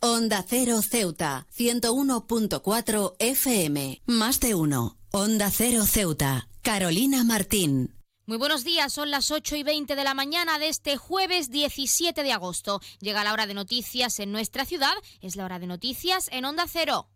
Onda Cero Ceuta, 101.4 FM. Más de uno. Onda Cero Ceuta. Carolina Martín. Muy buenos días, son las 8 y 20 de la mañana de este jueves 17 de agosto. Llega la hora de noticias en nuestra ciudad, es la hora de noticias en Onda Cero.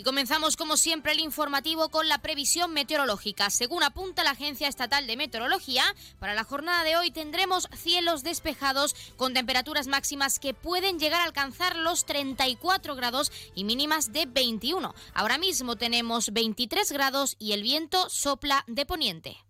Y comenzamos como siempre el informativo con la previsión meteorológica. Según apunta la Agencia Estatal de Meteorología, para la jornada de hoy tendremos cielos despejados con temperaturas máximas que pueden llegar a alcanzar los 34 grados y mínimas de 21. Ahora mismo tenemos 23 grados y el viento sopla de poniente.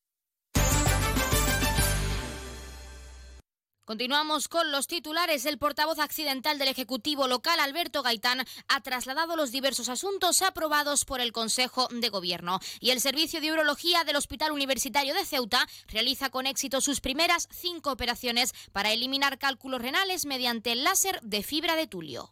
Continuamos con los titulares. El portavoz accidental del Ejecutivo local, Alberto Gaitán, ha trasladado los diversos asuntos aprobados por el Consejo de Gobierno. Y el Servicio de Urología del Hospital Universitario de Ceuta realiza con éxito sus primeras cinco operaciones para eliminar cálculos renales mediante el láser de fibra de tulio.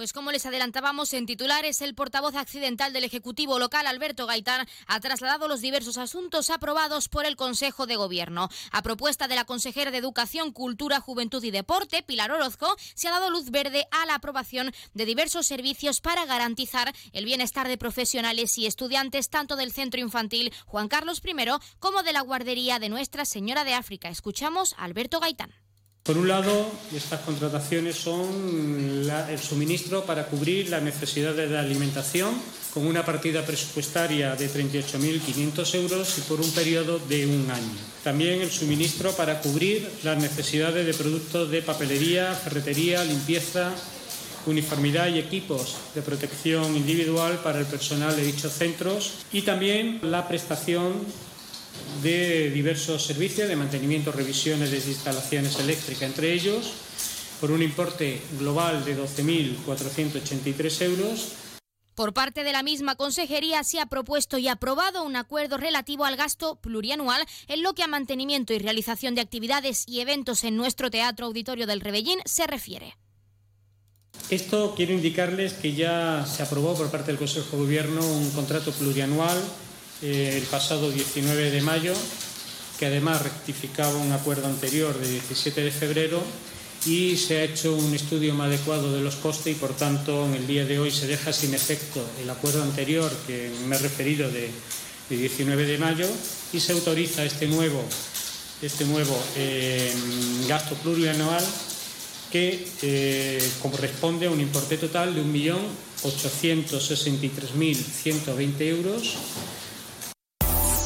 Pues como les adelantábamos en titulares, el portavoz accidental del Ejecutivo local, Alberto Gaitán, ha trasladado los diversos asuntos aprobados por el Consejo de Gobierno. A propuesta de la consejera de Educación, Cultura, Juventud y Deporte, Pilar Orozco, se ha dado luz verde a la aprobación de diversos servicios para garantizar el bienestar de profesionales y estudiantes tanto del Centro Infantil Juan Carlos I como de la Guardería de Nuestra Señora de África. Escuchamos a Alberto Gaitán. Por un lado, estas contrataciones son el suministro para cubrir las necesidades de alimentación con una partida presupuestaria de 38.500 euros y por un periodo de un año. También el suministro para cubrir las necesidades de productos de papelería, ferretería, limpieza, uniformidad y equipos de protección individual para el personal de dichos centros y también la prestación de diversos servicios de mantenimiento, revisiones de instalaciones eléctricas, entre ellos, por un importe global de 12.483 euros. Por parte de la misma consejería se ha propuesto y aprobado un acuerdo relativo al gasto plurianual en lo que a mantenimiento y realización de actividades y eventos en nuestro Teatro Auditorio del Rebellín se refiere. Esto quiero indicarles que ya se aprobó por parte del Consejo de Gobierno un contrato plurianual eh, el pasado 19 de mayo, que además rectificaba un acuerdo anterior de 17 de febrero y se ha hecho un estudio más adecuado de los costes y por tanto en el día de hoy se deja sin efecto el acuerdo anterior que me he referido de, 19 de mayo y se autoriza este nuevo, este nuevo eh, gasto plurianual que eh, corresponde a un importe total de 1.863.120 euros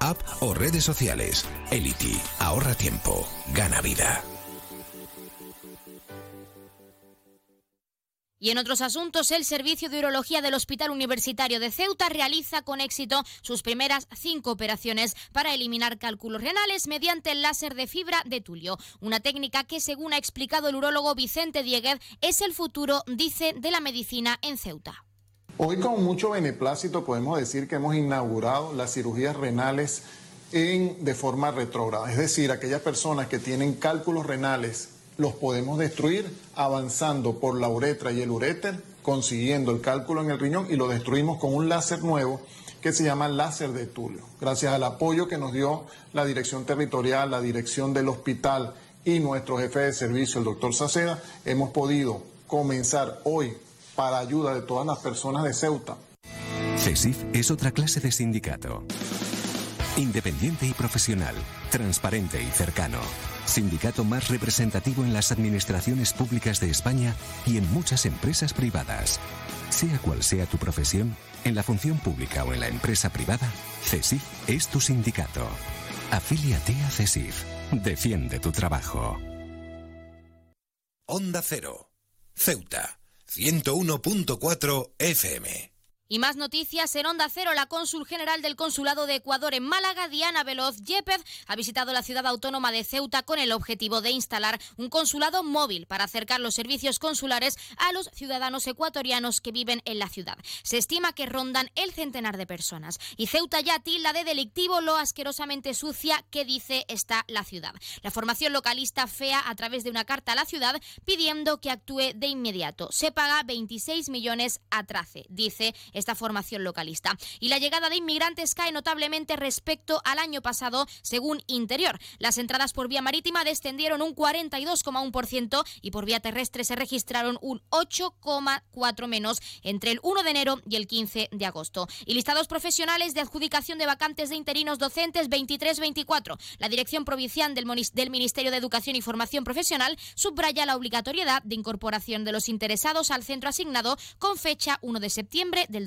app o redes sociales. Elity, ahorra tiempo, gana vida. Y en otros asuntos, el Servicio de Urología del Hospital Universitario de Ceuta realiza con éxito sus primeras cinco operaciones para eliminar cálculos renales mediante el láser de fibra de tulio. Una técnica que, según ha explicado el urólogo Vicente Dieguez, es el futuro, dice, de la medicina en Ceuta. Hoy con mucho beneplácito podemos decir que hemos inaugurado las cirugías renales en, de forma retrógrada, es decir, aquellas personas que tienen cálculos renales los podemos destruir avanzando por la uretra y el uréter, consiguiendo el cálculo en el riñón y lo destruimos con un láser nuevo que se llama láser de tulio. Gracias al apoyo que nos dio la dirección territorial, la dirección del hospital y nuestro jefe de servicio, el doctor Saceda, hemos podido comenzar hoy para ayuda de todas las personas de Ceuta. CESIF es otra clase de sindicato. Independiente y profesional, transparente y cercano. Sindicato más representativo en las administraciones públicas de España y en muchas empresas privadas. Sea cual sea tu profesión, en la función pública o en la empresa privada, CESIF es tu sindicato. Afíliate a CESIF. Defiende tu trabajo. Onda Cero. Ceuta. 101.4 FM. Y más noticias en Onda Cero. La cónsul general del Consulado de Ecuador en Málaga, Diana Veloz Yepez, ha visitado la ciudad autónoma de Ceuta con el objetivo de instalar un consulado móvil para acercar los servicios consulares a los ciudadanos ecuatorianos que viven en la ciudad. Se estima que rondan el centenar de personas. Y Ceuta ya tilda de delictivo lo asquerosamente sucia que dice está la ciudad. La formación localista FEA, a través de una carta a la ciudad, pidiendo que actúe de inmediato. Se paga 26 millones a Trace, dice esta formación localista. Y la llegada de inmigrantes cae notablemente respecto al año pasado, según Interior. Las entradas por vía marítima descendieron un 42,1% y por vía terrestre se registraron un 8,4 menos entre el 1 de enero y el 15 de agosto. Y listados profesionales de adjudicación de vacantes de interinos docentes 23-24. La Dirección Provincial del, del Ministerio de Educación y Formación Profesional subraya la obligatoriedad de incorporación de los interesados al centro asignado con fecha 1 de septiembre del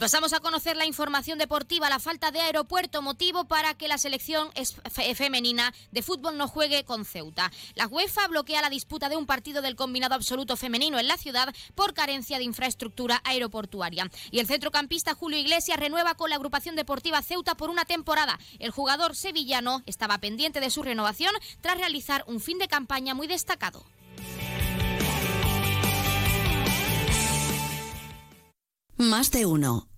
pasamos a conocer la información deportiva, la falta de aeropuerto, motivo para que la selección femenina de fútbol no juegue con Ceuta. La UEFA bloquea la disputa de un partido del combinado absoluto femenino en la ciudad por carencia de infraestructura aeroportuaria. Y el centrocampista Julio Iglesias renueva con la agrupación deportiva Ceuta por una temporada. El jugador sevillano estaba pendiente de su renovación tras realizar un fin de campaña muy destacado. Más de uno.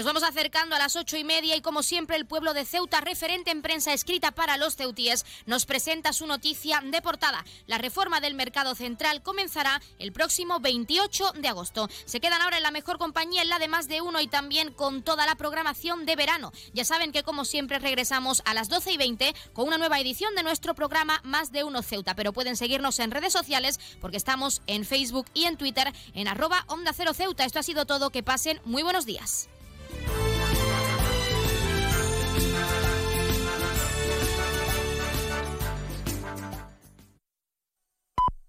Nos vamos acercando a las ocho y media y como siempre el pueblo de Ceuta, referente en prensa escrita para los ceutíes, nos presenta su noticia de portada. La reforma del mercado central comenzará el próximo 28 de agosto. Se quedan ahora en la mejor compañía, en la de más de uno y también con toda la programación de verano. Ya saben que como siempre regresamos a las 12 y 20 con una nueva edición de nuestro programa Más de uno Ceuta, pero pueden seguirnos en redes sociales porque estamos en Facebook y en Twitter en arroba Onda Cero Ceuta. Esto ha sido todo, que pasen muy buenos días.